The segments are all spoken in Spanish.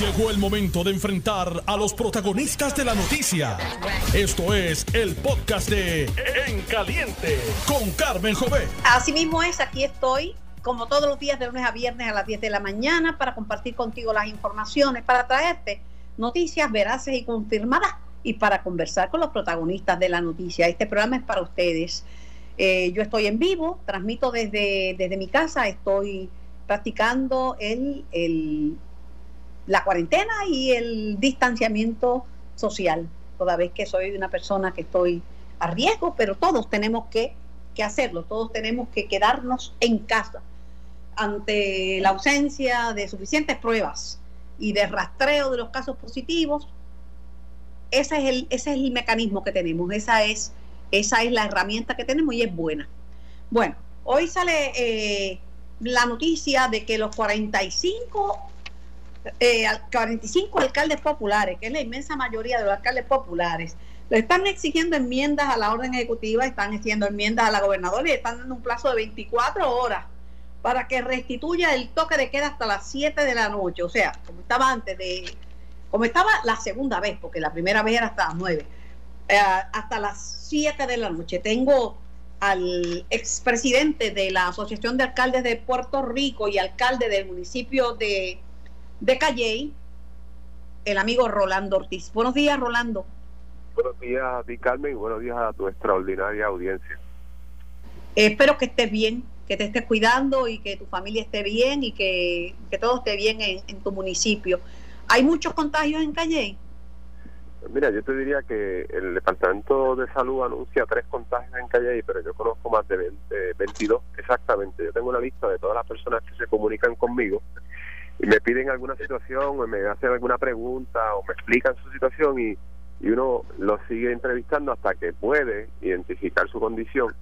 Llegó el momento de enfrentar a los protagonistas de la noticia. Esto es el podcast de En Caliente con Carmen Jové. Así mismo es, aquí estoy, como todos los días de lunes a viernes a las 10 de la mañana, para compartir contigo las informaciones, para traerte noticias veraces y confirmadas y para conversar con los protagonistas de la noticia. Este programa es para ustedes. Eh, yo estoy en vivo, transmito desde, desde mi casa, estoy practicando el, el la cuarentena y el distanciamiento social, toda vez que soy una persona que estoy a riesgo, pero todos tenemos que, que hacerlo, todos tenemos que quedarnos en casa ante la ausencia de suficientes pruebas y de rastreo de los casos positivos. Ese es el, ese es el mecanismo que tenemos, esa es, esa es la herramienta que tenemos y es buena. Bueno, hoy sale eh, la noticia de que los 45 eh, 45 alcaldes populares, que es la inmensa mayoría de los alcaldes populares, le están exigiendo enmiendas a la orden ejecutiva, están exigiendo enmiendas a la gobernadora y están dando un plazo de 24 horas para que restituya el toque de queda hasta las 7 de la noche, o sea, como estaba antes de, como estaba la segunda vez, porque la primera vez era hasta las 9, eh, hasta las 7 de la noche. Tengo al expresidente de la Asociación de Alcaldes de Puerto Rico y alcalde del municipio de de Calley, el amigo Rolando Ortiz. Buenos días, Rolando. Buenos días a ti, Carmen, y buenos días a tu extraordinaria audiencia. espero que estés bien, que te estés cuidando y que tu familia esté bien y que, todo esté bien en, tu municipio. ¿Hay muchos contagios en Calley? Mira, yo te diría que el Departamento de Salud anuncia tres contagios en Calley, pero yo conozco más de 22 exactamente. Yo tengo una lista de todas las personas que se comunican conmigo me piden alguna situación o me hacen alguna pregunta o me explican su situación y, y uno lo sigue entrevistando hasta que puede identificar su condición.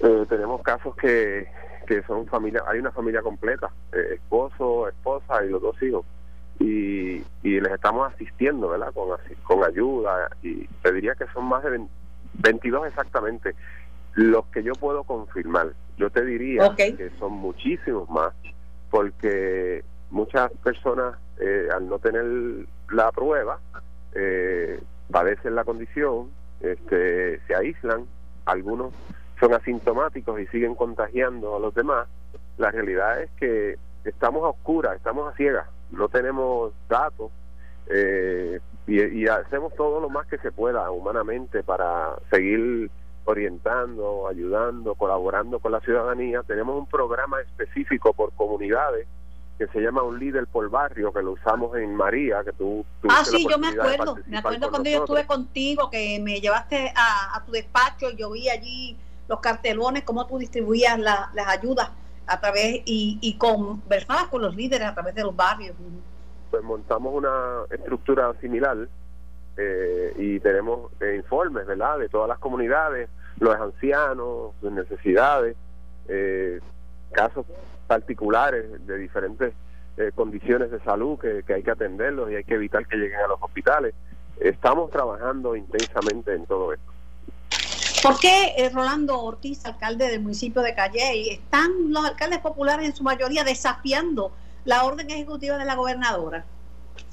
Eh, tenemos casos que, que son familia, hay una familia completa, eh, esposo, esposa y los dos hijos. Y, y les estamos asistiendo, ¿verdad? Con, con ayuda. Y te diría que son más de 22 exactamente los que yo puedo confirmar. Yo te diría que son muchísimos más porque muchas personas eh, al no tener la prueba eh, padecen la condición, este, se aíslan, algunos son asintomáticos y siguen contagiando a los demás. La realidad es que estamos a oscuras, estamos a ciegas, no tenemos datos eh, y, y, hacemos todo lo más que se pueda humanamente para seguir orientando, ayudando, colaborando con la ciudadanía. Tenemos un programa específico por comunidades que se llama Un Líder por Barrio, que lo usamos en María, que tú... Ah, sí, yo me acuerdo, me acuerdo cuando yo estuve contigo, que me llevaste a, tu despacho, y yo vi allí los cartelones, cómo tú distribuías las ayudas a través y, y conversabas con los líderes a través de los barrios. Pues montamos una estructura similar eh, y tenemos eh, informes, ¿verdad?, de todas las comunidades, los ancianos, sus necesidades, eh, casos particulares de diferentes condiciones de salud que, hay que atenderlos y hay que evitar que lleguen a los hospitales. Estamos trabajando intensamente en todo esto. ¿Por qué Rolando Ortiz, alcalde del municipio de Calle, están los alcaldes populares en su mayoría desafiando la orden ejecutiva de la gobernadora?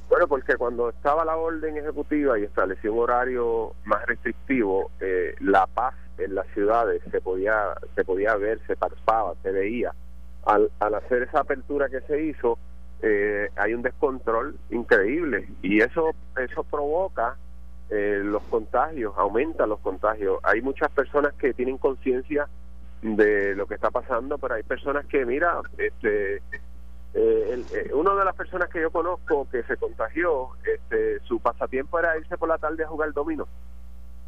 Bueno, porque cuando estaba la orden ejecutiva y estableció un horario más restrictivo, eh, la paz en las ciudades se podía se podía ver, se palpaba, se veía. Al, al hacer esa apertura que se hizo, eh, hay un descontrol increíble y eso eso provoca eh, los contagios, aumenta los contagios. Hay muchas personas que tienen conciencia de lo que está pasando, pero hay personas que, mira, este eh, eh, una de las personas que yo conozco que se contagió, este, su pasatiempo era irse por la tarde a jugar domino.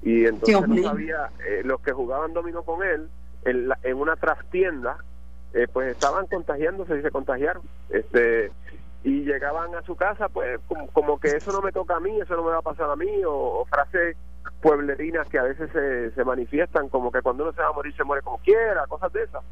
Y entonces no sabía, eh, los que jugaban domino con él, en, en una trastienda, eh, pues estaban contagiándose y se contagiaron. Este, y llegaban a su casa, pues como, que eso no me toca a mí, eso no me va a pasar a mí, o, frases pueblerinas que a veces se, se manifiestan como que cuando uno se va a morir se muere como quiera, cosas de esas.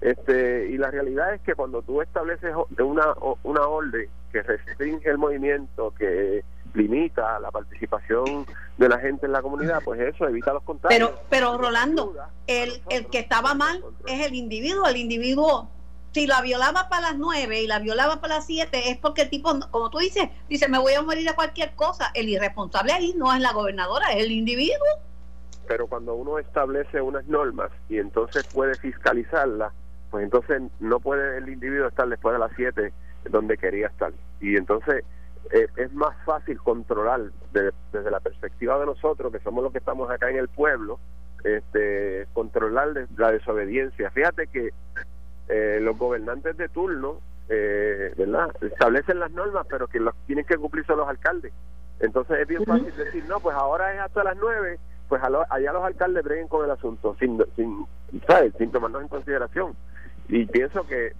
Este, y la realidad es que cuando tú estableces una, una orden que restringe el movimiento, que limita la participación de la gente en la comunidad, pues eso evita los contagios. Pero, pero Rolando, el, el que estaba mal es el individuo, el individuo si la violaba para las 9 y la violaba para las 7, es porque el tipo, como tú dices, dice, me voy a morir a cualquier cosa. El irresponsable ahí no es la gobernadora, es el individuo. Pero cuando uno establece unas normas y entonces puede fiscalizarlas, pues entonces no puede el individuo estar después de las 7 donde quería estar. Y entonces eh, es más fácil controlar desde la perspectiva de nosotros, que somos los que estamos acá en el pueblo, este, controlar la desobediencia. Fíjate que eh, los gobernantes de turno, eh, ¿verdad? Establecen las normas, pero que los tienen que cumplir son los alcaldes. Entonces es bien fácil decir, no, pues ahora es hasta las nueve, pues allá los alcaldes breguen con el asunto, sin, sin, ¿sabes? sin tomarnos en consideración. Y pienso que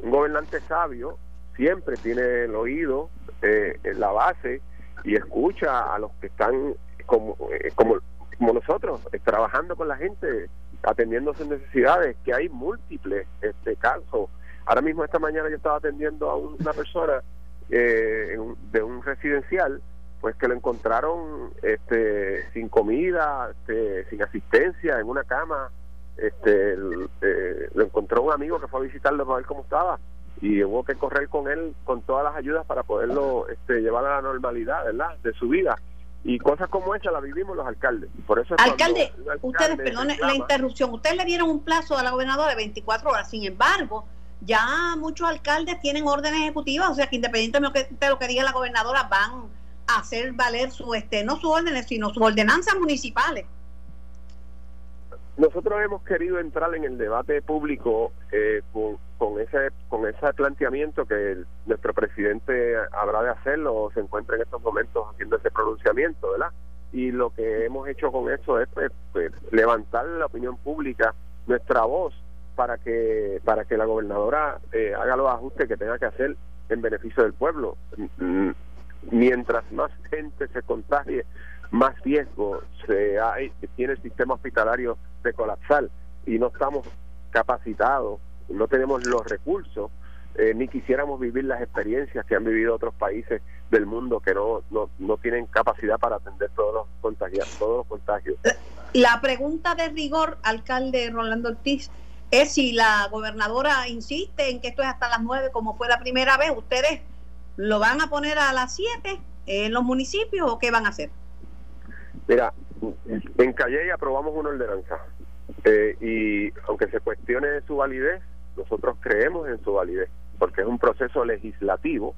un gobernante sabio siempre tiene el oído eh, en la base y escucha a los que están como, eh, como, como nosotros, trabajando con la gente, atendiendo sus necesidades, que hay múltiples este casos. Ahora mismo esta mañana yo estaba atendiendo a una persona eh, de un residencial, pues que lo encontraron este, sin comida, este, sin asistencia, en una cama. Este, eh, lo encontró un amigo que fue a visitarlo para ver cómo estaba y hubo que correr con él con todas las ayudas para poderlo este, llevar a la normalidad, ¿verdad? De su vida y cosas como esa las vivimos los alcaldes. Por eso alcalde, ustedes, perdone la interrupción, ustedes le dieron un plazo a la gobernadora de 24 horas, sin embargo, ya muchos alcaldes tienen órdenes ejecutivas, o sea que independientemente de lo que diga la gobernadora, van a hacer valer su, este, no sus órdenes, sino sus ordenanzas municipales. Nosotros hemos querido entrar en el debate público eh, con, ese con ese planteamiento que nuestro presidente habrá de hacerlo o se encuentra en estos momentos haciendo ese pronunciamiento, ¿verdad? Y lo que hemos hecho con eso es pues, pues, levantar la opinión pública, nuestra voz, para que para que la gobernadora eh, haga los ajustes que tenga que hacer en beneficio del pueblo. Mientras más gente se contagie, más riesgo se hay, tiene el sistema hospitalario de colapsar y no estamos capacitados, no tenemos los recursos, eh, ni quisiéramos vivir las experiencias que han vivido otros países del mundo que no, no, no tienen capacidad para atender todos los contagios, todos los contagios. La pregunta de rigor, alcalde Rolando Ortiz, es si la gobernadora insiste en que esto es hasta las nueve como fue la primera vez, ¿ustedes lo van a poner a las siete en los municipios o qué van a hacer? Mira, en Calle aprobamos una ordenanza eh, y aunque se cuestione su validez, nosotros creemos en su validez porque es un proceso legislativo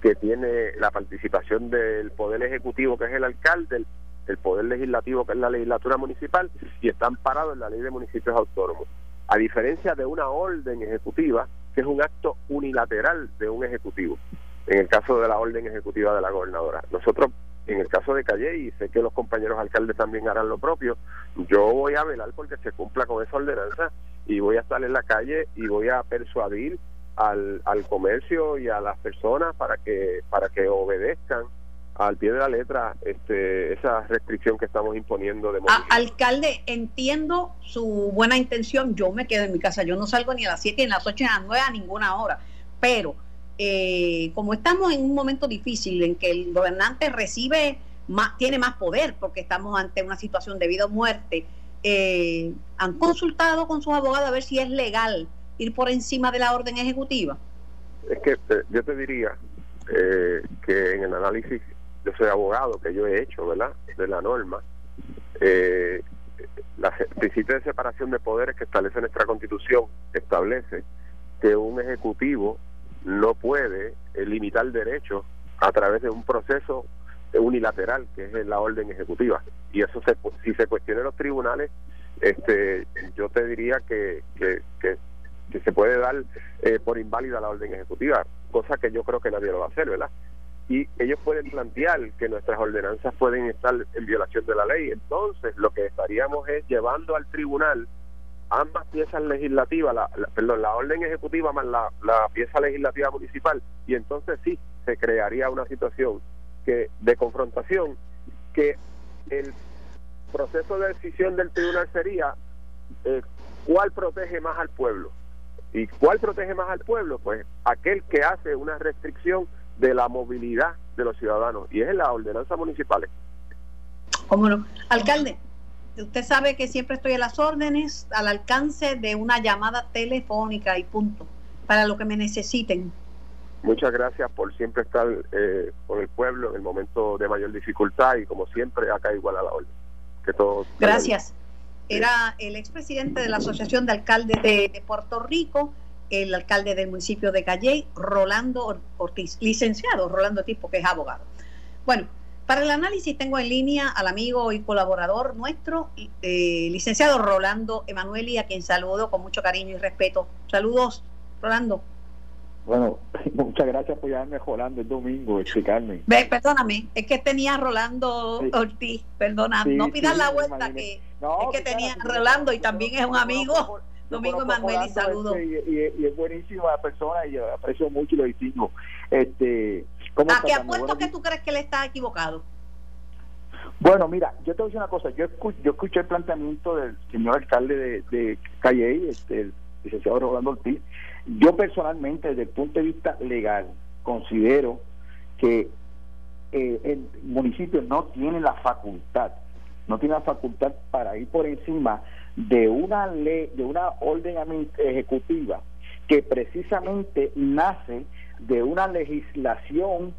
que tiene la participación del Poder Ejecutivo, que es el alcalde, el, Poder Legislativo, que es la legislatura municipal, y están parados en la ley de municipios autónomos. A diferencia de una orden ejecutiva, que es un acto unilateral de un ejecutivo, en el caso de la orden ejecutiva de la gobernadora. Nosotros en el caso de Calle, y sé que los compañeros alcaldes también harán lo propio, yo voy a velar porque se cumpla con esa ordenanza y voy a estar en la calle y voy a persuadir al, al comercio y a las personas para que para que obedezcan al pie de la letra este, esa restricción que estamos imponiendo de Alcalde, entiendo su buena intención, yo me quedo en mi casa, yo no salgo ni a las 7, ni a las 8, ni a las 9, a ninguna hora, pero eh, como estamos en un momento difícil en que el gobernante recibe más, tiene más poder porque estamos ante una situación de vida o muerte, eh, ¿han consultado con sus abogados a ver si es legal ir por encima de la orden ejecutiva? Es que eh, yo te diría que en el análisis, yo soy abogado, que yo he hecho, ¿verdad?, de la norma, eh, la principio de separación de poderes que establece nuestra constitución establece que un ejecutivo no puede eh, limitar derechos a través de un proceso unilateral que es la orden ejecutiva. Y eso se, si se cuestiona en los tribunales este yo te diría que, que, que, se puede dar eh, por inválida la orden ejecutiva cosa que yo creo que nadie lo va a hacer verdad y ellos pueden plantear que nuestras ordenanzas pueden estar en violación de la ley. Entonces lo que estaríamos es llevando al tribunal ambas piezas legislativas, la, perdón, la orden ejecutiva más la, la, pieza legislativa municipal, y entonces sí se crearía una situación que de confrontación que el proceso de decisión del tribunal sería eh, cuál protege más al pueblo. ¿Y cuál protege más al pueblo? Pues aquel que hace una restricción de la movilidad de los ciudadanos, y es la ordenanza municipal. ¿Cómo no? Alcalde, usted sabe que siempre estoy a las órdenes, al alcance de una llamada telefónica y punto. para lo que me necesiten. Muchas gracias por siempre estar eh, con el pueblo en el momento de mayor dificultad y como siempre acá igual a la orden. Que todos Gracias. Era el expresidente de la Asociación de Alcaldes de, Puerto Rico, el alcalde del municipio de Calley, Rolando Ortiz, licenciado Rolando Ortiz, porque es abogado. Bueno, para el análisis tengo en línea al amigo y colaborador nuestro, eh, licenciado Rolando Emanueli, a quien saludo con mucho cariño y respeto. Saludos, Rolando. Bueno, muchas gracias por llamarme Rolando el domingo, explicarme. Ve, perdóname, es que tenía Rolando Ortiz, perdona, no pidas la vuelta, que es que tenía Rolando y también es un amigo. Domingo Emanuel, y saludo. Este, y, es buenísima persona y aprecio mucho y lo distingo. Este, ¿A qué apuesto que tú crees que él está equivocado? Bueno, mira, yo te voy a decir una cosa. Yo, yo escuché el planteamiento del señor alcalde de, de Calle, este, el licenciado Rolando Ortiz, yo personalmente, desde el punto de vista legal, considero que eh, el municipio no tiene la facultad, no tiene la facultad para ir por encima de una ley, de una orden ejecutiva que precisamente nace de una legislación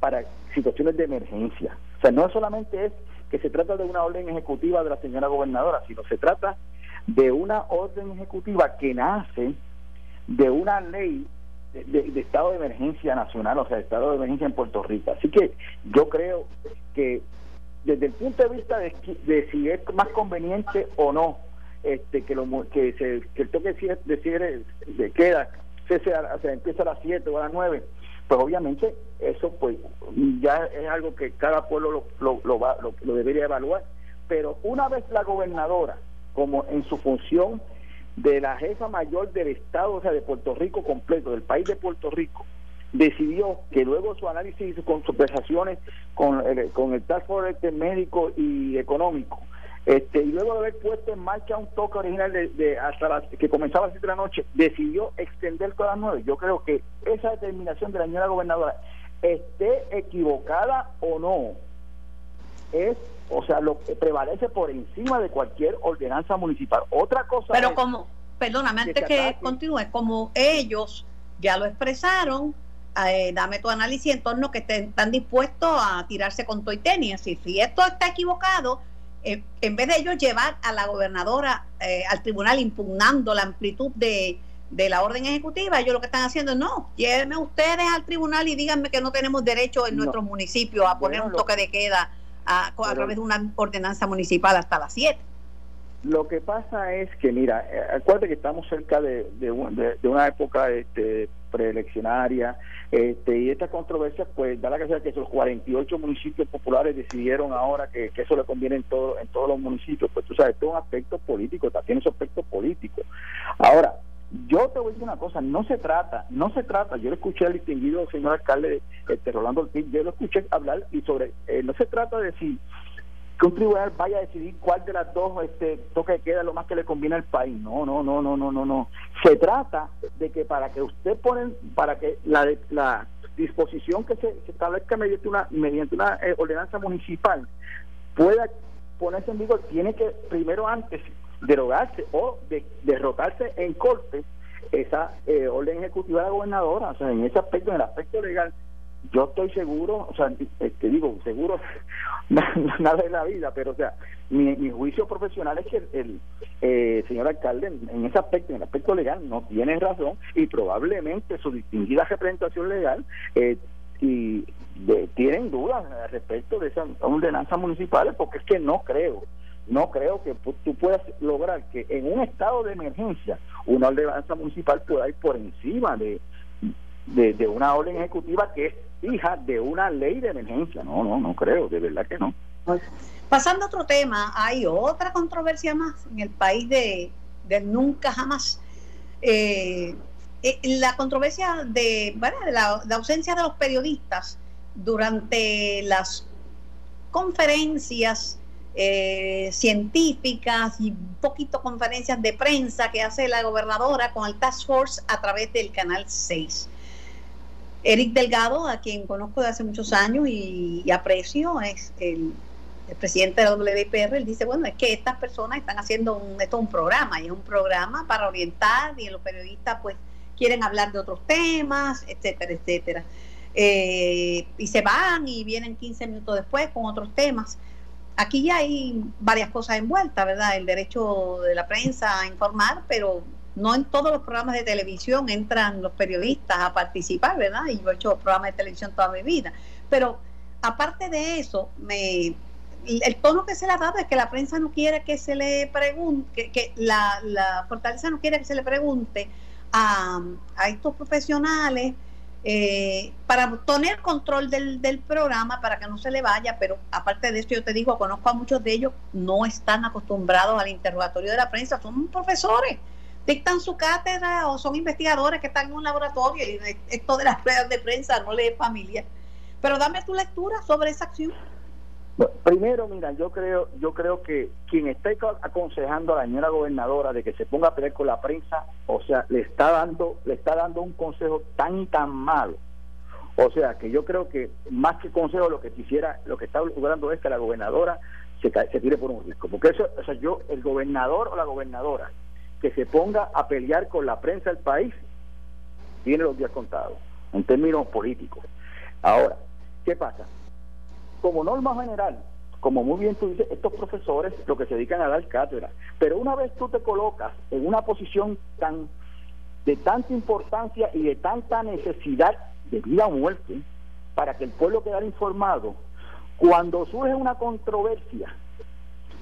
para situaciones de emergencia. O sea, no solamente es que se trata de una orden ejecutiva de la señora gobernadora, sino se trata de una orden ejecutiva que nace de una ley de, estado de emergencia nacional, o sea, de estado de emergencia en Puerto Rico. Así que yo creo que desde el punto de vista de, si es más conveniente o no este que lo que, se, que el toque de de queda se, empieza a las 7 o a las 9 pues obviamente eso pues ya es algo que cada pueblo lo, lo, va, lo debería evaluar. Pero una vez la gobernadora como en su función de la jefa mayor del Estado, o sea, de Puerto Rico completo, del país de Puerto Rico, decidió que luego su análisis con sus prestaciones con el, con el Task Force médico y económico, este, y luego de haber puesto en marcha un toque original de, hasta las, que comenzaba a las 7 de la noche, decidió extender todas las 9. Yo creo que esa determinación de la señora gobernadora, esté equivocada o no, es o sea, lo que prevalece por encima de cualquier ordenanza municipal. Otra cosa. Pero como, perdóname, antes que, continúe, como ellos ya lo expresaron, eh, dame tu análisis en torno que están dispuestos a tirarse con tu y tenis. Y si esto está equivocado, eh, en vez de ellos llevar a la gobernadora eh, al tribunal impugnando la amplitud de, de la orden ejecutiva, ellos lo que están haciendo es no, llévenme ustedes al tribunal y díganme que no tenemos derecho en nuestro municipio a poner un toque de queda a, través de una ordenanza municipal hasta las 7. Lo que pasa es que, mira, eh, acuérdate que estamos cerca de, de, una época este, preeleccionaria este, y esta controversia, pues da la casualidad que esos 48 municipios populares decidieron ahora que, eso le conviene en, todo, en todos los municipios. Pues tú sabes, esto es un aspecto político, tiene su aspecto político. Ahora, yo te voy a decir una cosa, no se trata, no se trata, yo le escuché al distinguido señor alcalde este, Rolando Ortiz, yo lo escuché hablar y sobre, eh, no se trata de si que un tribunal vaya a decidir cuál de las dos este, toque queda lo más que le conviene al país. No, no, no, no, no, no, no. Se trata de que para que usted ponen, para que la, la disposición que se, establezca mediante una, mediante una eh, ordenanza municipal pueda ponerse en vigor, tiene que primero antes derogarse o de, derrotarse en corte esa eh, orden ejecutiva de la gobernadora. O sea, en ese aspecto, en el aspecto legal, yo estoy seguro, o sea, te este, digo, seguro nada de la vida, pero o sea, mi, mi juicio profesional es que el, eh, señor alcalde en ese aspecto, en el aspecto legal, no tiene razón y probablemente su distinguida representación legal eh, y tienen dudas respecto de esa ordenanza municipal porque es que no creo no creo que tú puedas lograr que en un estado de emergencia una ordenanza municipal pueda ir por encima de, de, una orden ejecutiva que es hija de una ley de emergencia. No, no, no creo, de verdad que no. Pasando a otro tema, hay otra controversia más en el país de, nunca jamás. Eh, eh, la controversia de, de la, la ausencia de los periodistas durante las conferencias eh, científicas y un poquito conferencias de prensa que hace la gobernadora con el Task Force a través del Canal 6. Eric Delgado, a quien conozco de hace muchos años y, aprecio, es el, presidente de la WPR, él dice, bueno, es que estas personas están haciendo un, esto un programa, y es un programa para orientar y los periodistas pues quieren hablar de otros temas, etcétera, etcétera. Eh, y se van y vienen 15 minutos después con otros temas. Aquí ya hay varias cosas envueltas, ¿verdad? El derecho de la prensa a informar, pero no en todos los programas de televisión entran los periodistas a participar, ¿verdad? Y yo he hecho programas de televisión toda mi vida. Pero aparte de eso, me, el tono que se le ha dado es que la prensa no quiere que se le pregunte, que, la, fortaleza no quiere que se le pregunte a, estos profesionales eh, para tener control del, del, programa, para que no se le vaya, pero aparte de eso yo te digo, conozco a muchos de ellos, no están acostumbrados al interrogatorio de la prensa, son profesores, dictan su cátedra o son investigadores que están en un laboratorio y esto de las pruebas de prensa no le es familia. Pero dame tu lectura sobre esa acción. Primero, mira, yo creo, yo creo que quien está aconsejando a la señora gobernadora de que se ponga a pelear con la prensa, o sea, le está dando, le está dando un consejo tan tan malo. O sea, que yo creo que más que consejo lo que quisiera, lo que está logrando es que la gobernadora se, se tire por un risco, porque eso, o sea, yo, el gobernador o la gobernadora que se ponga a pelear con la prensa del país tiene los días contados en términos políticos. Ahora, ¿qué pasa? como norma general, como muy bien tú dices, estos profesores lo que se dedican a dar cátedra, pero una vez tú te colocas en una posición tan de tanta importancia y de tanta necesidad de vida o muerte para que el pueblo quede informado, cuando surge una controversia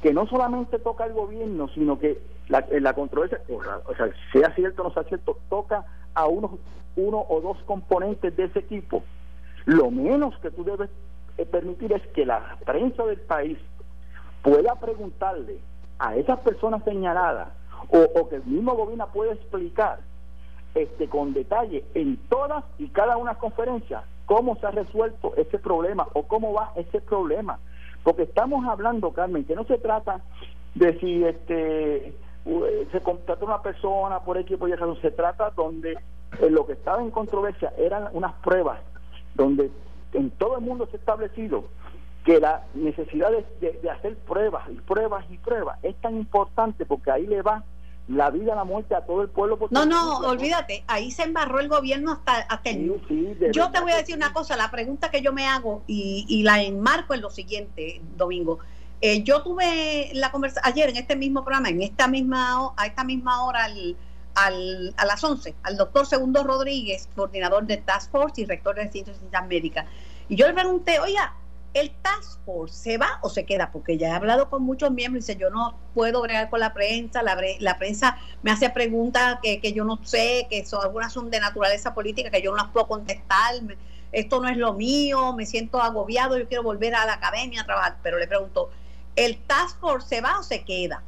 que no solamente toca al gobierno, sino que la, la controversia, o sea, sea cierto o no sea cierto, toca a unos, uno o dos componentes de ese equipo, lo menos que tú debes permitir es que la prensa del país pueda preguntarle a esas personas señaladas o, que el mismo gobierno pueda explicar este con detalle en todas y cada una conferencias cómo se ha resuelto ese problema o cómo va ese problema. Porque estamos hablando Carmen que no se trata de si este se contrata una persona por equipo y eso se trata donde lo que estaba en controversia eran unas pruebas donde en todo el mundo se ha establecido que la necesidad de, hacer pruebas y pruebas y pruebas es tan importante porque ahí le va la vida a la muerte a todo el pueblo. No, no, olvídate, ahí se embarró el gobierno hasta, hasta el... yo te voy a decir una cosa, la pregunta que yo me hago y, y la enmarco en lo siguiente, Domingo. Eh, yo tuve la conversación ayer en este mismo programa, en esta misma a esta misma hora al, al, a las 11 al doctor Segundo Rodríguez, coordinador de Task Force y rector de Ciencias y América. Y yo le pregunté, oiga, ¿el Task Force se va o se queda? Porque ya he hablado con muchos miembros y dice, yo no puedo bregar con la prensa, la, la prensa me hace preguntas que, que, yo no sé, que son, algunas son de naturaleza política, que yo no las puedo contestar, esto no es lo mío, me siento agobiado, yo quiero volver a la academia a trabajar. Pero le pregunto, ¿el Task Force se va o se queda?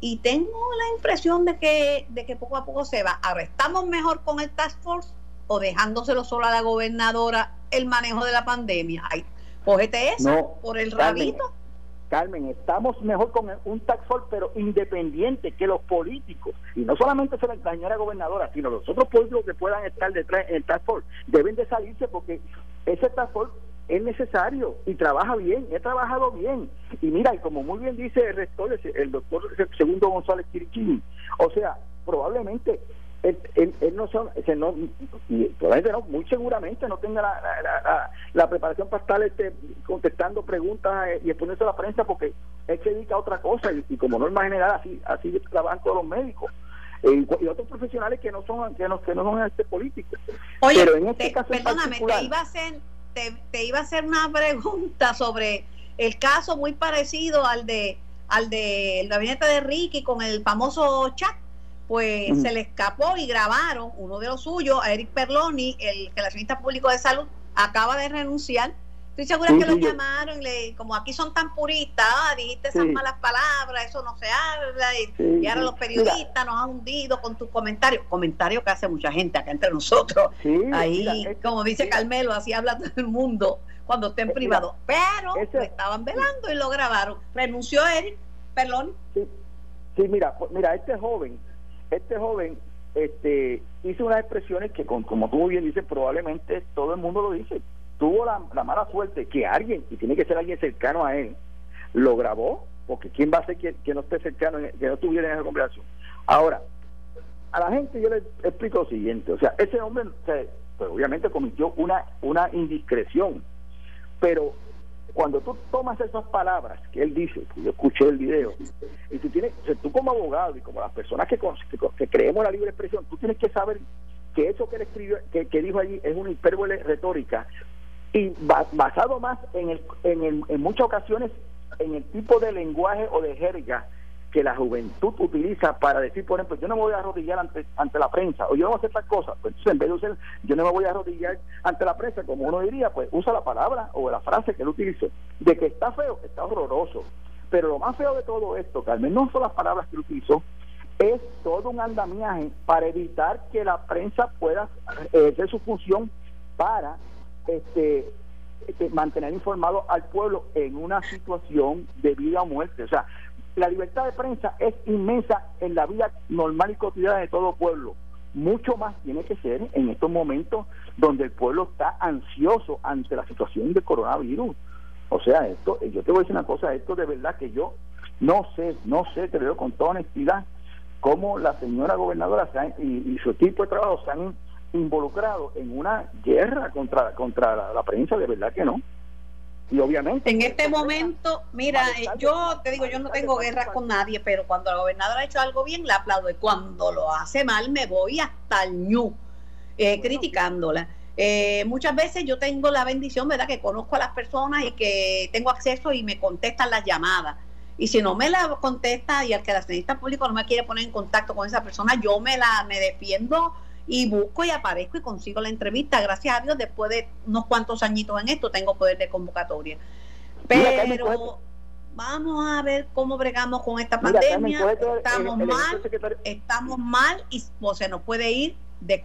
y tengo la impresión de que, de que poco a poco se va. Ahora, ¿estamos mejor con el Task Force o dejándoselo solo a la gobernadora el manejo de la pandemia? Ay, cógete eso por el rabito. Carmen, estamos mejor con un Task Force, pero independiente que los políticos. Y no solamente se la señora gobernadora, sino los otros políticos que puedan estar detrás en el Task Force. Deben de salirse porque ese Task Force es necesario y trabaja bien, he trabajado bien. Y mira, y como muy bien dice el rector, el doctor Segundo González Chirichini, o sea, probablemente él, no son, no, probablemente no, muy seguramente no tenga la, la, preparación para estar este, contestando preguntas eh, y exponiéndose a la prensa porque él se dedica a otra cosa y, como norma general así así trabajan todos los médicos eh, y otros profesionales que no son que no, que no son este políticos Oye, pero en este caso perdóname, te iba a hacer te, iba a hacer una pregunta sobre el caso muy parecido al de al del gabinete de Ricky con el famoso chat. Pues se le escapó y grabaron uno de los suyos a Eric Perloni el relacionista público de salud acaba de renunciar Estoy segura que lo llamaron, le, como aquí son tan puristas, ah, dijiste esas malas palabras, eso no se habla, y, ahora los periodistas nos han hundido con tus comentarios, comentarios que hace mucha gente acá entre nosotros. Ahí, como dice Carmelo, así habla todo el mundo cuando esté en privado. Pero lo estaban velando y lo grabaron. Renunció Eric, perdón. Sí, mira, pues, mira, este joven, este joven este hizo unas expresiones que, como tú bien dices, probablemente todo el mundo lo dice tuvo la, mala suerte que alguien, y tiene que ser alguien cercano a él, lo grabó, porque ¿quién va a ser que, no esté cercano, que no estuviera en esa conversación? Ahora, a la gente yo le explico lo siguiente, o sea, ese hombre, pues obviamente cometió una, una indiscreción, pero cuando tú tomas esas palabras que él dice, que yo escuché el video, y tú tienes, tú como abogado y como las personas que, que, creemos en la libre expresión, tú tienes que saber que eso que él escribió, que, que dijo allí es una hipérbole retórica y basado más en, el, en, en muchas ocasiones en el tipo de lenguaje o de jerga que la juventud utiliza para decir, por ejemplo, yo no me voy a arrodillar ante, ante la prensa, o yo no voy a hacer tal cosa, pues entonces en vez de usar, yo no me voy a arrodillar ante la prensa, como uno diría, pues usa la palabra o la frase que él utilizó, de que está feo, está horroroso. Pero lo más feo de todo esto, Carmen, no son las palabras que él utilizó, es todo un andamiaje para evitar que la prensa pueda ejercer su función para este, este mantener informado al pueblo en una situación de vida o muerte. O sea, la libertad de prensa es inmensa en la vida normal y cotidiana de todo pueblo. Mucho más tiene que ser en estos momentos donde el pueblo está ansioso ante la situación del coronavirus. O sea, esto, yo te voy a decir una cosa, esto de verdad que yo no sé, no sé, te lo digo con toda honestidad, cómo la señora gobernadora y, su equipo de trabajo se han involucrado en una guerra contra, contra la prensa, de verdad que no. Y obviamente... En este momento, mira, eh, yo te digo, yo no tengo guerras con nadie, pero cuando la gobernadora ha hecho algo bien, la aplaudo. Y cuando lo hace mal, me voy hasta el ñu, eh, criticándola. Eh, muchas veces yo tengo la bendición, ¿verdad?, que conozco a las personas y que tengo acceso y me contestan las llamadas. Y si no me la contesta y el que la necesita público no me quiere poner en contacto con esa persona, yo me la me defiendo y busco y aparezco y consigo la entrevista. Gracias a Dios, después de unos cuantos añitos en esto, tengo poder de convocatoria. Pero vamos a ver cómo bregamos con esta pandemia. estamos mal, estamos mal y pues, se nos puede ir de,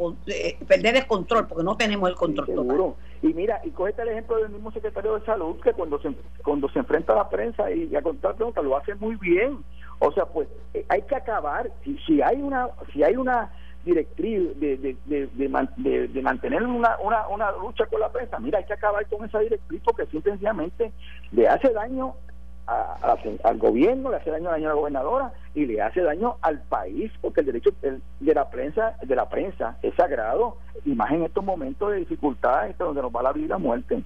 perder el control porque no tenemos el control seguro. Y mira, y cógete el ejemplo del mismo secretario de salud que cuando se, cuando se enfrenta a la prensa y, a contar preguntas lo hace muy bien. O sea, pues eh, hay que acabar. Si, si hay una si hay una directriz de, de, de, de, mantener una, una, una, lucha con la prensa. Mira, hay que acabar con esa directriz porque simplemente le hace daño al gobierno, le hace daño a la gobernadora y le hace daño al país porque el derecho de la prensa de la prensa es sagrado y más en estos momentos de dificultad este, donde nos va la vida muerte.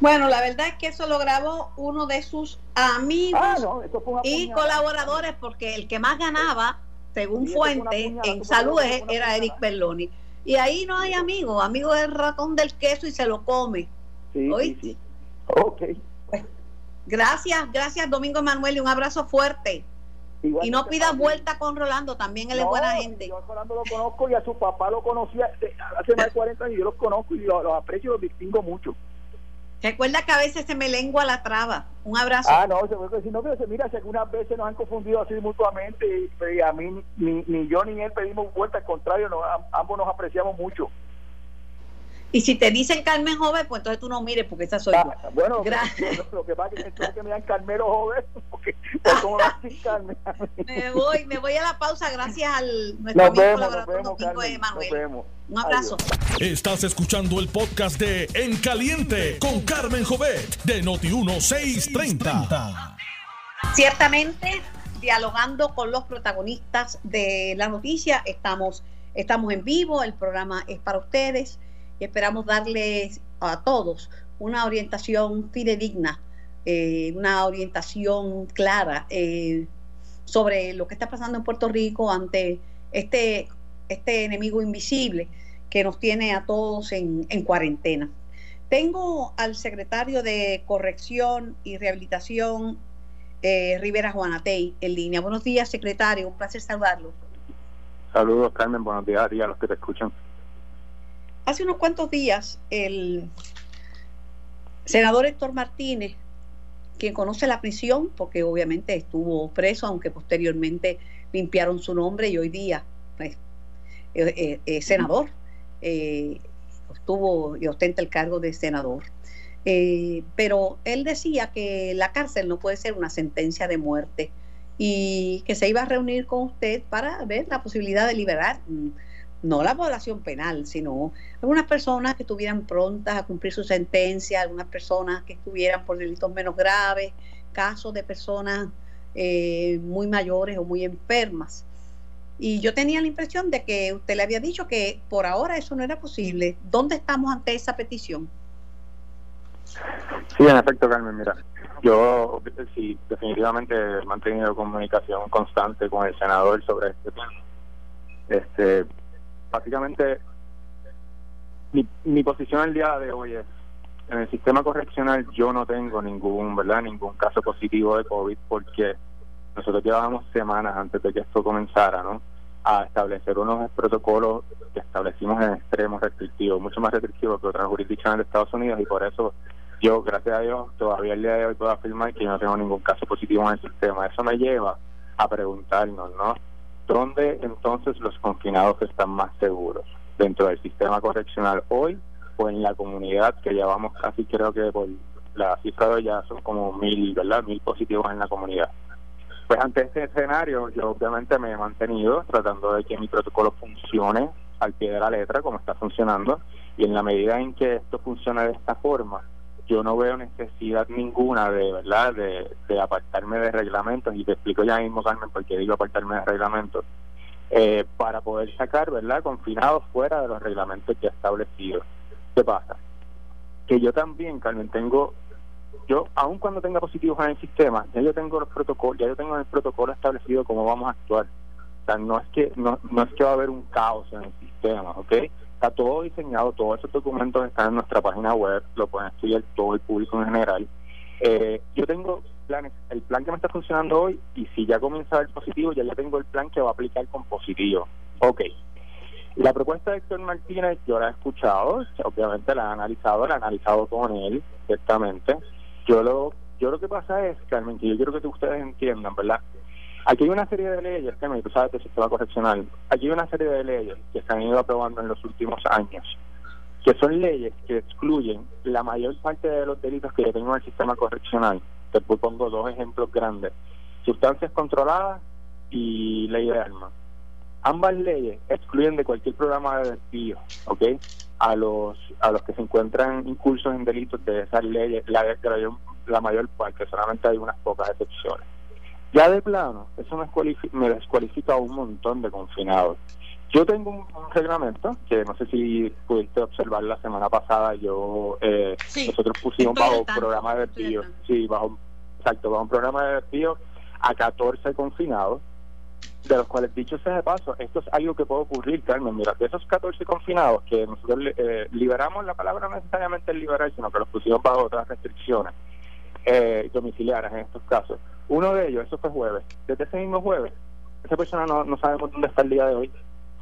Bueno, la verdad es que eso lo grabó uno de sus amigos ah, y colaboradores porque el que más ganaba según fuente, en salud era Eric Belloni. Y ahí no hay amigos, amigo del ratón del queso y se lo come. Sí, Ok. Pues, gracias, gracias Domingo Manuel y un abrazo fuerte. y no pidas vuelta con Rolando, también él es buena gente. Yo a Rolando lo conozco y a su papá lo conocía hace más de 40 años, yo los conozco y los, los aprecio y los distingo mucho. Recuerda que a veces se me lengua la traba. Un abrazo. Ah, no, se puede decir, no, pero mira, algunas veces nos han confundido así mutuamente y, a mí, ni, ni, yo ni él pedimos vuelta, al contrario, ambos nos apreciamos mucho. Y si te dicen Carmen Joven, pues entonces tú no mires porque esa soy yo. Bueno, lo que pasa es que, me dan Carmelo Joven, porque como Carmen. me voy, me voy a la pausa gracias al nuestro amigo colaborador Domingo Emanuel. Un abrazo. Estás escuchando el podcast de En Caliente con Carmen Jovet de Noti 1630. Ciertamente, dialogando con los protagonistas de la noticia, estamos, estamos en vivo, el programa es para ustedes esperamos darles a todos una orientación fidedigna, eh, una orientación clara eh, sobre lo que está pasando en Puerto Rico ante este, este enemigo invisible que nos tiene a todos en, cuarentena. Tengo al secretario de Corrección y Rehabilitación, eh, Rivera Juanatey, en línea. Buenos días, secretario. Un placer saludarlo. Saludos, Carmen. Buenos días a los que te escuchan. Hace unos cuantos días, el senador Héctor Martínez, quien conoce la prisión, porque obviamente estuvo preso, aunque posteriormente limpiaron su nombre y hoy día pues, eh, eh, senador, eh, estuvo y ostenta el cargo de senador. pero él decía que la cárcel no puede ser una sentencia de muerte y que se iba a reunir con usted para ver la posibilidad de liberar no la población penal, sino algunas personas que estuvieran prontas a cumplir su sentencia, algunas personas que estuvieran por delitos menos graves, casos de personas eh, muy mayores o muy enfermas. Y yo tenía la impresión de que usted le había dicho que por ahora eso no era posible. ¿Dónde estamos ante esa petición? Sí, en efecto, Carmen, mira, yo sí, definitivamente he mantenido comunicación constante con el senador sobre este tema. Este, básicamente, mi, mi posición el día de hoy es, en el sistema correccional yo no tengo ningún, ¿verdad? Ningún caso positivo de COVID porque nosotros llevábamos semanas antes de que esto comenzara, ¿no? A establecer unos protocolos que establecimos en extremos restrictivos, mucho más restrictivos que otras jurisdicciones de Estados Unidos y por eso yo, gracias a Dios, todavía el día de hoy puedo afirmar que yo no tengo ningún caso positivo en el sistema. Eso me lleva a preguntarnos, ¿no? ¿Dónde entonces los confinados están más seguros? ¿Dentro del sistema correccional hoy o en la comunidad que llevamos casi creo que por la cifra de hoy ya son como mil, ¿verdad? Mil positivos en la comunidad. Pues ante este escenario yo obviamente me he mantenido tratando de que mi protocolo funcione al pie de la letra como está funcionando y en la medida en que esto funcione de esta forma yo no veo necesidad ninguna de verdad de, apartarme de reglamentos y te explico ya mismo Carmen por qué digo apartarme de reglamentos eh, para poder sacar verdad confinados fuera de los reglamentos ya establecidos. Qué pasa que yo también Carmen tengo yo aun cuando tenga positivos en el sistema ya yo tengo los protocolos ya yo tengo el protocolo establecido cómo vamos a actuar. O sea no es que no, no es que va a haber un caos en el sistema ¿ok? Está todo diseñado, todos esos documentos están en nuestra página web, lo pueden estudiar todo el público en general. Eh, yo tengo planes, el plan que me está funcionando hoy, y si ya comienza a ver positivo, ya ya tengo el plan que va a aplicar con positivo. Ok. La propuesta de Héctor Martínez, yo la he escuchado, obviamente la he analizado, la he analizado con él, directamente. Yo lo, yo lo que pasa es, Carmen, que yo quiero que ustedes entiendan, ¿verdad? Aquí hay una serie de leyes, que tú sabes del sistema correccional, aquí hay una serie de leyes que se han ido aprobando en los últimos años, que son leyes que excluyen la mayor parte de los delitos que tengo en el sistema correccional. Te pongo dos ejemplos grandes. Sustancias controladas y ley de armas. Ambas leyes excluyen de cualquier programa de despido, ¿ok? A los, a los que se encuentran incursos en delitos de esas leyes, la, la mayor parte, solamente hay unas pocas excepciones. Ya de plano, eso me descualifica, un montón de confinados. Yo tengo un, reglamento que no sé si pudiste observar la semana pasada. Yo eh, nosotros pusimos bajo un programa de despido, sí, bajo exacto, bajo un programa de a 14 confinados, de los cuales dicho sea de paso, esto es algo que puede ocurrir, Carmen. Mira, de esos 14 confinados que nosotros eh, liberamos, la palabra no necesariamente es liberar, sino que los pusimos bajo otras restricciones eh, domiciliares en estos casos. Uno de ellos, eso fue jueves. Desde ese mismo jueves, esa persona no, no sabemos dónde está el día de hoy.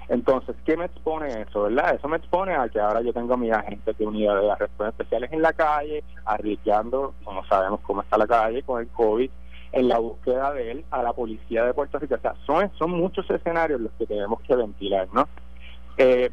Entonces, ¿qué me expone eso, verdad? Eso me expone a que ahora yo tengo a mi agente de unidad de respuestas especiales en la calle, arriesgando, como sabemos cómo está la calle con el COVID, en la búsqueda de él a la policía de Puerto Rico. O sea, son, son muchos escenarios los que tenemos que ventilar, ¿no? Eh,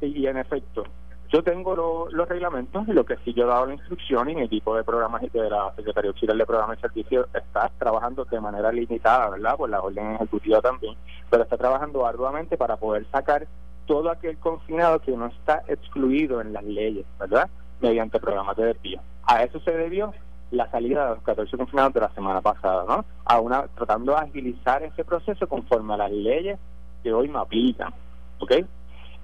y en efecto, yo tengo los reglamentos y lo que sí yo he dado la instrucción y mi equipo de programas de la Secretaría Auxiliar de Programas y Servicios está trabajando de manera limitada, ¿verdad? Por la orden ejecutiva también, pero está trabajando arduamente para poder sacar todo aquel confinado que no está excluido en las leyes, ¿verdad? Mediante programas de despido. A eso se debió la salida de los 14 confinados de la semana pasada, ¿no? A una, tratando de agilizar ese proceso conforme a las leyes que hoy me aplican, ¿ok?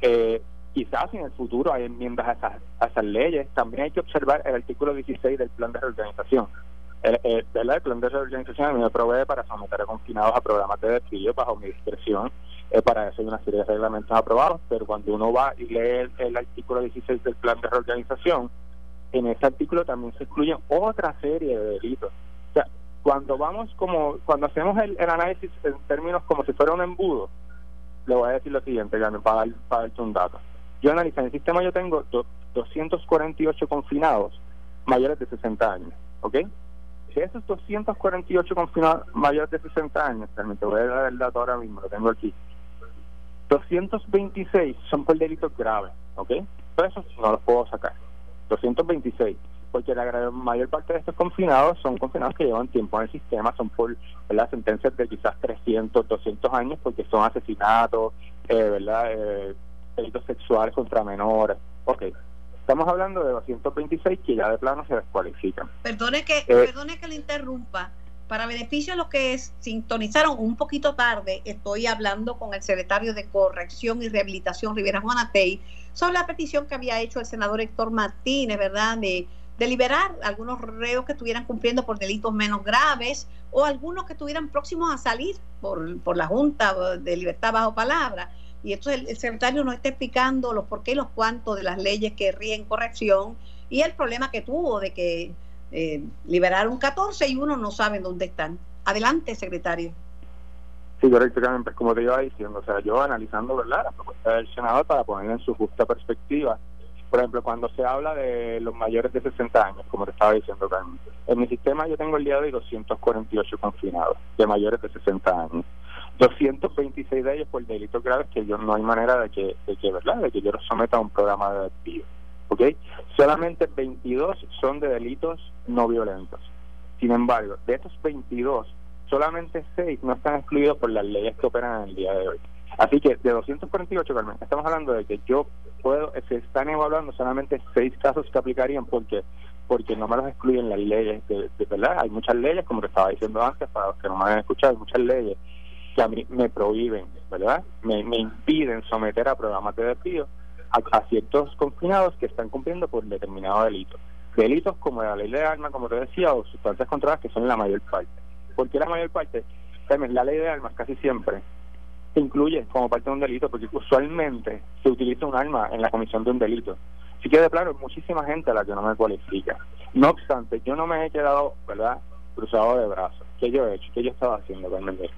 Eh, quizás en el futuro hay enmiendas a esas, leyes. También hay que observar el artículo 16 del plan de reorganización. El, el, el plan de reorganización me provee para someter a confinados a programas de despido bajo mi discreción. Eh, para eso hay una serie de reglamentos aprobados, pero cuando uno va y lee el, artículo 16 del plan de reorganización, en ese artículo también se incluyen otra serie de delitos. O sea, cuando vamos como, cuando hacemos el, análisis en términos como si fuera un embudo, le voy a decir lo siguiente, para, para darte un dato yo analizo, en el sistema yo tengo 248 confinados mayores de 60 años, ¿ok? De esos 248 confinados mayores de 60 años, te voy a dar el dato ahora mismo, lo tengo aquí, 226 son por delitos graves, ¿ok? Pero esos no los puedo sacar. 226, porque la mayor parte de estos confinados son confinados que llevan tiempo en el sistema, son por las sentencias de quizás 300, 200 años, porque son asesinatos, eh, ¿verdad? Eh, delitos sexuales contra menores. Ok, estamos hablando de 226 que ya de plano se descualifican. Perdone que, eh, perdone que le interrumpa, para beneficio de los que sintonizaron un poquito tarde, estoy hablando con el secretario de Corrección y Rehabilitación, Rivera Juanatey, sobre la petición que había hecho el senador Héctor Martínez, ¿verdad?, de, de liberar algunos reos que estuvieran cumpliendo por delitos menos graves o algunos que estuvieran próximos a salir por, por la Junta de Libertad Bajo Palabra. Y esto el, secretario nos está explicando los por qué y los cuántos de las leyes que ríen corrección y el problema que tuvo de que eh, liberaron 14 y uno no saben dónde están. Adelante, secretario. Sí, correcto, Pues como te iba diciendo, o sea, yo analizando ¿verdad? la propuesta del senador para poner en su justa perspectiva. Por ejemplo, cuando se habla de los mayores de 60 años, como te estaba diciendo, Carmen, en mi sistema yo tengo el día de hoy 248 confinados de mayores de 60 años. 226 de ellos por delitos graves que yo no hay manera de que, de que, ¿verdad? De que yo los someta a un programa de despido. ¿Ok? Solamente 22 son de delitos no violentos. Sin embargo, de estos 22, solamente 6 no están excluidos por las leyes que operan en el día de hoy. Así que de 248, Carmen, estamos hablando de que yo puedo, se están evaluando solamente 6 casos que aplicarían porque porque no me los excluyen las leyes, de, verdad. Hay muchas leyes, como te estaba diciendo antes, para los que no me han escuchado, hay muchas leyes que a mí me prohíben, ¿verdad? Me, me impiden someter a programas de despido a, ciertos confinados que están cumpliendo por determinado delito. Delitos como la ley de armas, como te decía, o sustancias controladas que son la mayor parte. ¿Por qué la mayor parte? La ley de armas casi siempre se incluye como parte de un delito porque usualmente se utiliza un arma en la comisión de un delito. Si queda claro, muchísima gente a la que no me cualifica. No obstante, yo no me he quedado, ¿verdad?, cruzado de brazos. ¿Qué yo he hecho? ¿Qué yo estaba haciendo realmente?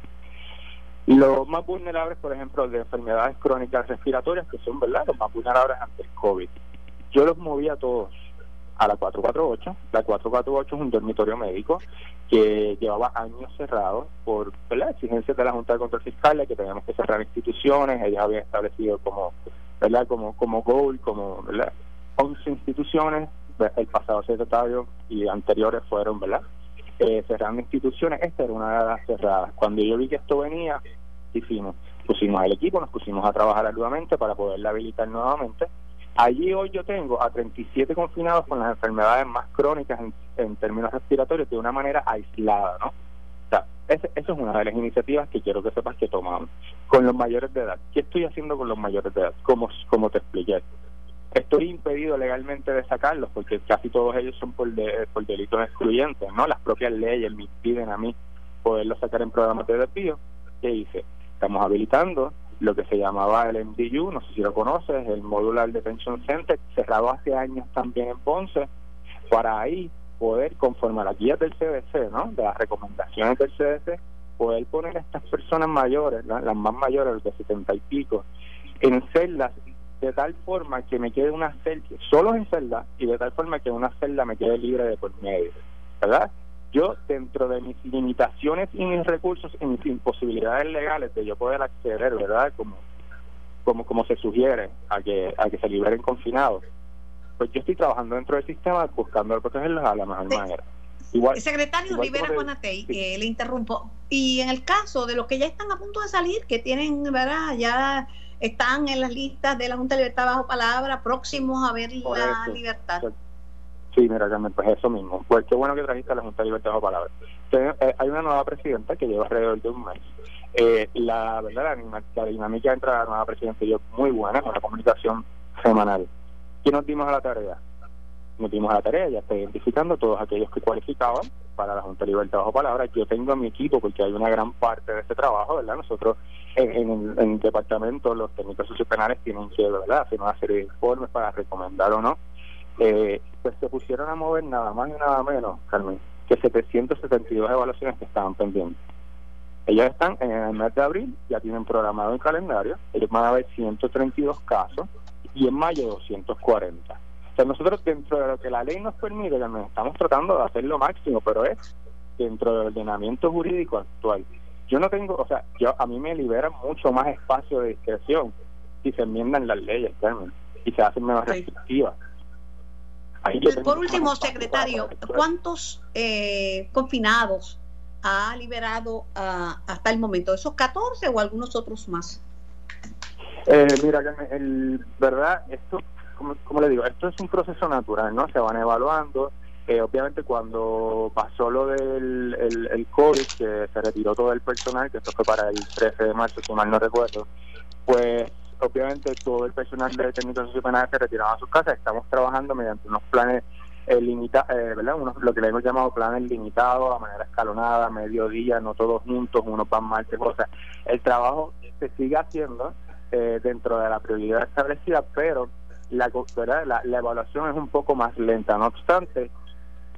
Los más vulnerables, por ejemplo, de enfermedades crónicas respiratorias, que son verdad los más vulnerables ante el COVID. Yo los moví a todos a la 448. La 448 es un dormitorio médico que llevaba años cerrado por ¿verdad? exigencias de la Junta de Control Fiscal que teníamos que cerrar instituciones. Ellos habían establecido como verdad como como goal, como ¿verdad? 11 instituciones. El pasado secretario y anteriores fueron, ¿verdad? Eh, cerrando instituciones, esta era una de las cerradas. Cuando yo vi que esto venía, hicimos, pusimos al equipo, nos pusimos a trabajar arduamente para poderla habilitar nuevamente. Allí hoy yo tengo a 37 confinados con las enfermedades más crónicas en, términos respiratorios de una manera aislada, ¿no? O sea, esa es una de las iniciativas que quiero que sepas que tomamos. Con los mayores de edad, ¿qué estoy haciendo con los mayores de edad? Como, como te expliqué, estoy impedido legalmente de sacarlos porque casi todos ellos son por, por delitos excluyentes, ¿no? Las propias leyes me impiden a mí poderlos sacar en programas de despido. ¿Qué hice? Estamos habilitando lo que se llamaba el MDU, no sé si lo conoces, el Modular Detention Center, cerrado hace años también en Ponce, para ahí poder, conforme a las guías del CDC, ¿no? de las recomendaciones del CDC, poder poner a estas personas mayores, las más mayores, de setenta y pico, en celdas de tal forma que me quede una celda, solo en celda, y de tal forma que una celda me quede libre de por medio, ¿verdad? Yo, dentro de mis limitaciones y mis recursos y mis imposibilidades legales de yo poder acceder, ¿verdad? Como, como, como se sugiere a que, a que se liberen confinados, pues yo estoy trabajando dentro del sistema buscando protegerlos a la mejor manera. Igual, secretario Rivera Juanatey, eh, le interrumpo. Y en el caso de los que ya están a punto de salir, que tienen, ¿verdad? Ya están en las listas de la Junta de Libertad bajo palabra, próximos a ver la libertad. Sí, mira, Carmen, pues eso mismo. Pues qué bueno que trajiste a la Junta de Libertad bajo palabra. Eh, hay una nueva presidenta que lleva alrededor de un mes. Eh, la verdad, la, dinámica entre la nueva presidenta y yo muy buena, con la comunicación semanal. ¿Qué nos dimos a la tarea? Nos dimos a la tarea, ya está identificando todos aquellos que cualificaban para la Junta de Libertad bajo palabra. Yo tengo a mi equipo, porque hay una gran parte de ese trabajo, ¿verdad? Nosotros en, el departamento los técnicos sociopenales tienen que ¿verdad? hacer una serie de informes para recomendar o no. Eh, pues se pusieron a mover nada más y nada menos, Carmen, que 772 evaluaciones que estaban pendientes. Ellos están en el mes de abril, ya tienen programado un calendario, ellos van a ver 132 casos y en mayo 240. O sea, nosotros dentro de lo que la ley nos permite, estamos tratando de hacer lo máximo, pero es dentro del ordenamiento jurídico actual yo no tengo, o sea, yo a mí me libera mucho más espacio de discreción si se enmiendan las leyes, Carmen, y se hacen menos restrictivas. Por último, secretario, ¿cuántos eh, confinados ha liberado ah, hasta el momento? ¿Esos 14 o algunos otros más? Eh, mira, el, verdad, esto, como, como le digo, esto es un proceso natural, ¿no? Se van evaluando Eh, obviamente cuando pasó lo del el, COVID, que se retiró todo el personal, que esto fue para el 13 de marzo, si mal no recuerdo, pues obviamente todo el personal de técnicos penales se retiraba a sus casas. Estamos trabajando mediante unos planes eh, limita, eh, ¿verdad? lo que le hemos llamado planes limitados, a manera escalonada, mediodía, no todos juntos, unos van martes, o sea, el trabajo se sigue haciendo eh, dentro de la prioridad establecida, pero la, La, la evaluación es un poco más lenta. No obstante,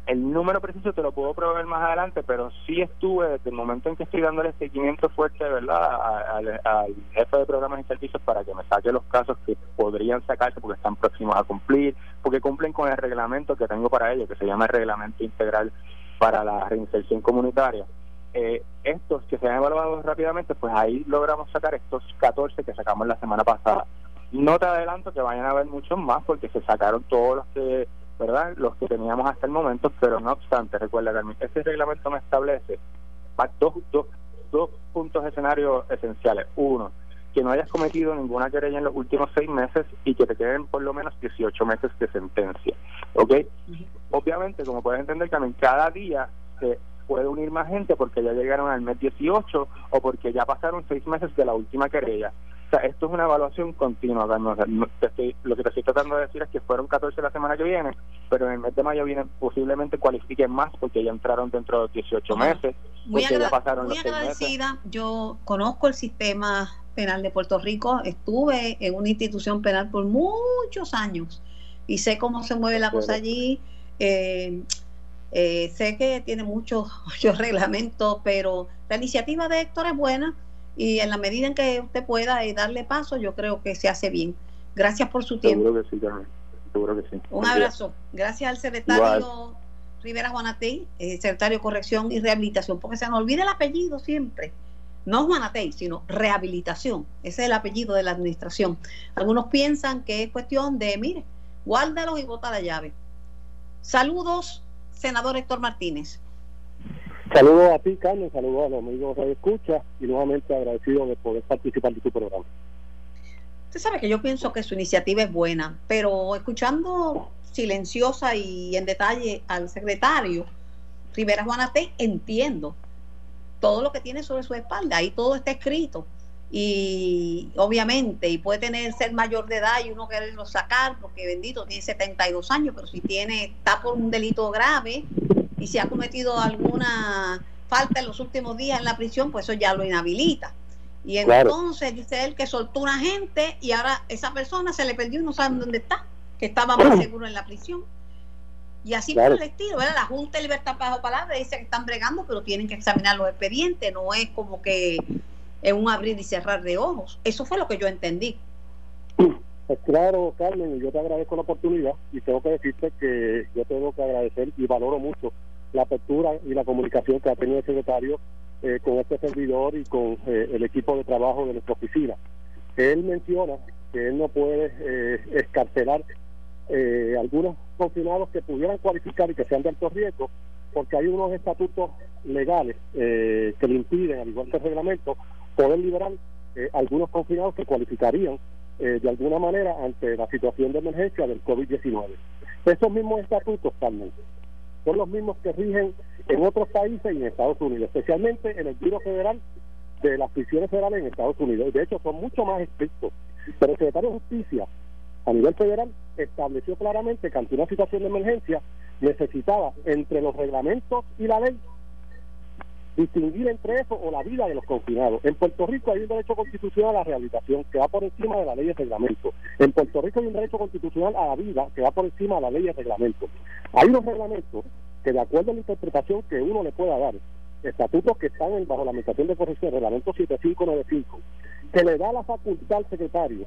el número preciso te lo puedo proveer más adelante, pero sí estuve desde el momento en que estoy dándole seguimiento fuerte, ¿verdad?, al, jefe de programas y servicios para que me saque los casos que podrían sacarse porque están próximos a cumplir, porque cumplen con el reglamento que tengo para ellos, que se llama el Reglamento Integral para la Reinserción Comunitaria. Eh, estos que se han evaluado rápidamente, pues ahí logramos sacar estos 14 que sacamos la semana pasada. No te adelanto que vayan a haber muchos más porque se sacaron todos los que ¿verdad? Los que teníamos hasta el momento, pero no obstante, recuerda que ese reglamento me establece dos, dos, dos puntos escenarios esenciales. Uno, que no hayas cometido ninguna querella en los últimos seis meses y que te queden por lo menos 18 meses de sentencia. ¿Ok? Obviamente, como puedes entender, también cada día se puede unir más gente porque ya llegaron al mes 18 o porque ya pasaron seis meses de la última querella. Sea, esto es una evaluación continua, lo que te estoy tratando de decir es que fueron 14 la semana que viene, pero en el mes de mayo viene posiblemente cualifiquen más porque ya entraron dentro de 18 meses. Muy, ya pasaron muy agradecida. Yo conozco el sistema penal de Puerto Rico, estuve en una institución penal por muchos años y sé cómo se mueve la cosa allí. Eh, eh, sé que tiene muchos, muchos reglamentos, pero la iniciativa de Héctor es buena y en la medida en que usted pueda eh, darle paso, yo creo que se hace bien. Gracias por su tiempo. Seguro que sí, Seguro que sí. Un abrazo. Gracias al secretario Rivera Juanatey, eh, secretario de Corrección y Rehabilitación, porque se nos olvida el apellido siempre. No Juanatey, sino rehabilitación. Ese es el apellido de la administración. Algunos piensan que es cuestión de, mire, guárdalos y bota la llave. Saludos, senador Héctor Martínez. Saludos a ti, Carmen, saludos a los amigos de Escucha y nuevamente agradecido de poder participar de tu programa. Usted sabe que yo pienso que su iniciativa es buena, pero escuchando silenciosa y en detalle al secretario Rivera Juanate, entiendo todo lo que tiene sobre su espalda, ahí todo está escrito. Y obviamente, y puede tener ser mayor de edad y uno quererlo sacar, porque bendito, tiene 72 años, pero si tiene, está por un delito grave, y si ha cometido alguna falta en los últimos días en la prisión, pues eso ya lo inhabilita. Y entonces dice él que soltó una gente y ahora esa persona se le perdió y no saben dónde está, que estaba más seguro en la prisión. Y así por el estilo, La Junta de Libertad Bajo Palabra dice que están bregando, pero tienen que examinar los expedientes, no es como que es un abrir y cerrar de ojos. Eso fue lo que yo entendí. Pues claro, Carmen, yo te agradezco la oportunidad y tengo que decirte que yo tengo que agradecer y valoro mucho la apertura y la comunicación que ha tenido el secretario eh, con este servidor y con eh, el equipo de trabajo de nuestra oficina. Él menciona que él no puede eh, escarcelar eh, algunos confinados que pudieran cualificar y que sean de alto riesgo, porque hay unos estatutos legales que le impiden, al igual que el reglamento, poder liberar algunos confinados que cualificarían de alguna manera ante la situación de emergencia del COVID-19. Esos mismos estatutos, también son los mismos que rigen en otros países y en Estados Unidos, especialmente en el Biro Federal de las prisiones federales en Estados Unidos. De hecho, son mucho más estrictos. Pero el secretario de Justicia a nivel federal estableció claramente que ante una situación de emergencia necesitaba entre los reglamentos y la ley distinguir entre eso o la vida de los confinados. En Puerto Rico hay un derecho constitucional a la rehabilitación que va por encima de la ley de reglamento. En Puerto Rico hay un derecho constitucional a la vida que va por encima de la ley de reglamento. Hay unos reglamentos que de acuerdo a la interpretación que uno le pueda dar, estatutos que están bajo la administración de corrección, reglamento 7595, que le da la facultad al secretario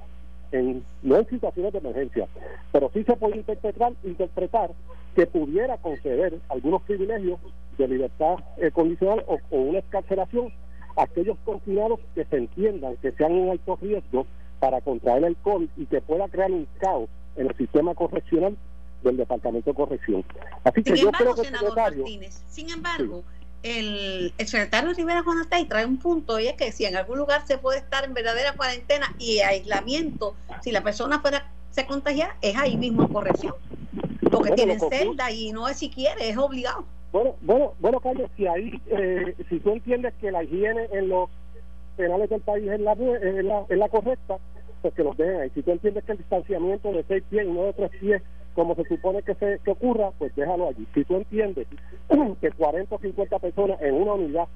en, no en situaciones de emergencia, pero sí se puede interpretar, interpretar que pudiera conceder algunos privilegios de libertad eh, condicional o, una escarcelación a aquellos confinados que se entiendan que sean en alto riesgo para contraer el COVID y que pueda crear un caos en el sistema correccional del Departamento de Corrección. Así que yo creo que senador Martínez, sin embargo, el, el, secretario Rivera Juanatay trae un punto y es que si en algún lugar se puede estar en verdadera cuarentena y aislamiento, si la persona fuera se contagia, es ahí mismo en corrección. Porque tienen celda y no es si quiere, es obligado. Bueno, bueno, bueno, Carlos, si ahí, eh, si tú entiendes que la higiene en los penales del país es la, es la, es la correcta, pues que los dejen ahí. Si tú entiendes que el distanciamiento de seis pies y no de tres pies, como se supone que se que ocurra, pues déjalo allí. Si tú entiendes que 40 o 50 personas en una unidad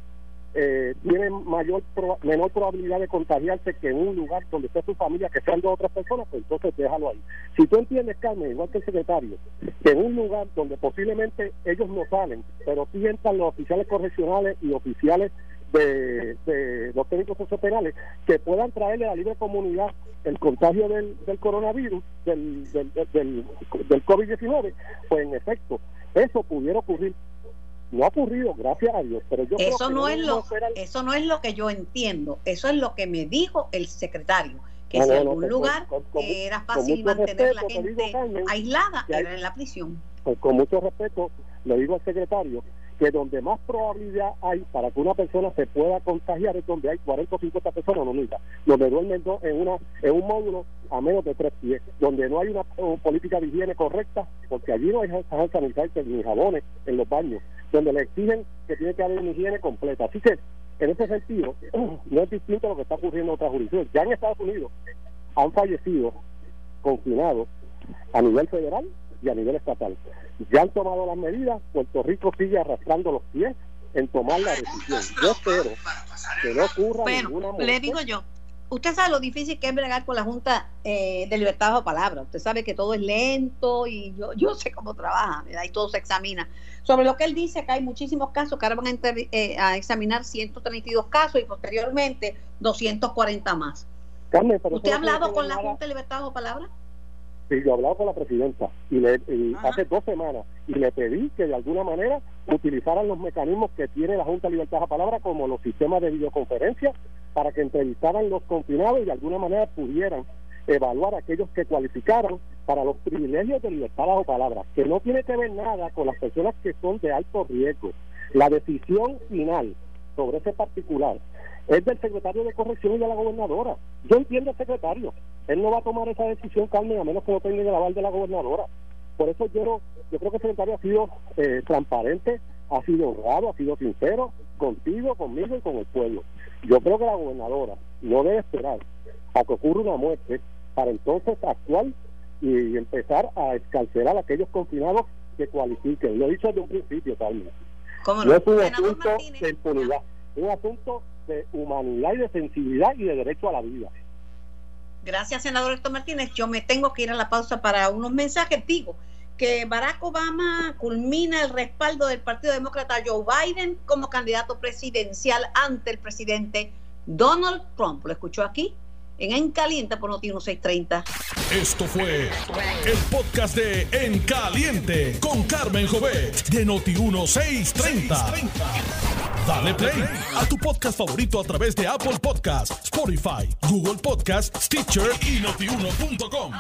eh, tienen mayor menor probabilidad de contagiarse que en un lugar donde esté su familia, que sean dos otras personas, pues entonces déjalo ahí. Si tú entiendes, Carmen, igual que el secretario, que en un lugar donde posiblemente ellos no salen, pero sí entran los oficiales correccionales y oficiales de, de los técnicos sociopenales que puedan traerle a la libre comunidad el contagio del, del coronavirus, del, del, del, del COVID-19, pues en efecto, eso pudiera ocurrir no ha ocurrido, gracias a Dios, pero yo eso no, es lo eso no es lo que yo entiendo, eso es lo que me dijo el secretario, que si en algún lugar era fácil mantener la gente aislada era en la prisión. con mucho respeto le digo al secretario que donde más probabilidad hay para que una persona se pueda contagiar es donde hay 40 o 50 personas no donde duermen en una en un módulo a menos de tres pies, donde no hay una, política de higiene correcta, porque allí no hay sanitarios ni jabones en los baños, donde le exigen que tiene que haber una higiene completa. Así que, en ese sentido, no es distinto lo que está ocurriendo en otras jurisdicciones. Ya en Estados Unidos han fallecido confinados a nivel federal y a nivel estatal. Ya han tomado las medidas, Puerto Rico sigue arrastrando los pies en tomar la decisión. Yo espero que no ocurra ninguna muerte. Le digo yo, usted sabe lo difícil que es bregar con la Junta eh, de Libertad bajo palabra. Usted sabe que todo es lento y yo, yo sé cómo trabaja, ¿verdad? Y todo se examina. Sobre lo que él dice, que hay muchísimos casos, que ahora van a, eh, a examinar 132 casos y posteriormente 240 más. ¿Usted ha hablado con la Junta de Libertad bajo palabra? Sí, yo he hablado con la presidenta y, le, hace dos semanas y le pedí que de alguna manera utilizaran los mecanismos que tiene la Junta de Libertad de Palabra como los sistemas de videoconferencia para que entrevistaran los confinados y de alguna manera pudieran evaluar a aquellos que cualificaron para los privilegios de libertad bajo palabra, que no tiene que ver nada con las personas que son de alto riesgo. La decisión final sobre ese particular es del secretario de corrección y de la gobernadora. Yo entiendo al secretario, él no va a tomar esa decisión, Carmen, a menos que no tenga el aval de la gobernadora. Por eso yo, yo creo que el secretario ha sido eh, transparente, ha sido honrado, ha sido sincero contigo, conmigo y con el pueblo. Yo creo que la gobernadora no debe esperar a que ocurra una muerte para entonces actuar y empezar a escarcelar a aquellos confinados que cualifiquen. Lo he dicho desde un principio, Carmen. No? es un asunto de impunidad, es un asunto de humanidad y de sensibilidad y de derecho a la vida. Gracias, senador Héctor Martínez. Yo me tengo que ir a la pausa para unos mensajes. Digo que Barack Obama culmina el respaldo del Partido Demócrata Joe Biden como candidato presidencial ante el presidente Donald Trump. Lo escuchó aquí en En Caliente por Noti 1630. Esto fue el podcast de En Caliente con Carmen Jovet de Noti 1630. Dale play a tu podcast favorito a través de Apple Podcasts, Spotify, Google Podcasts, Stitcher y notiuno.com.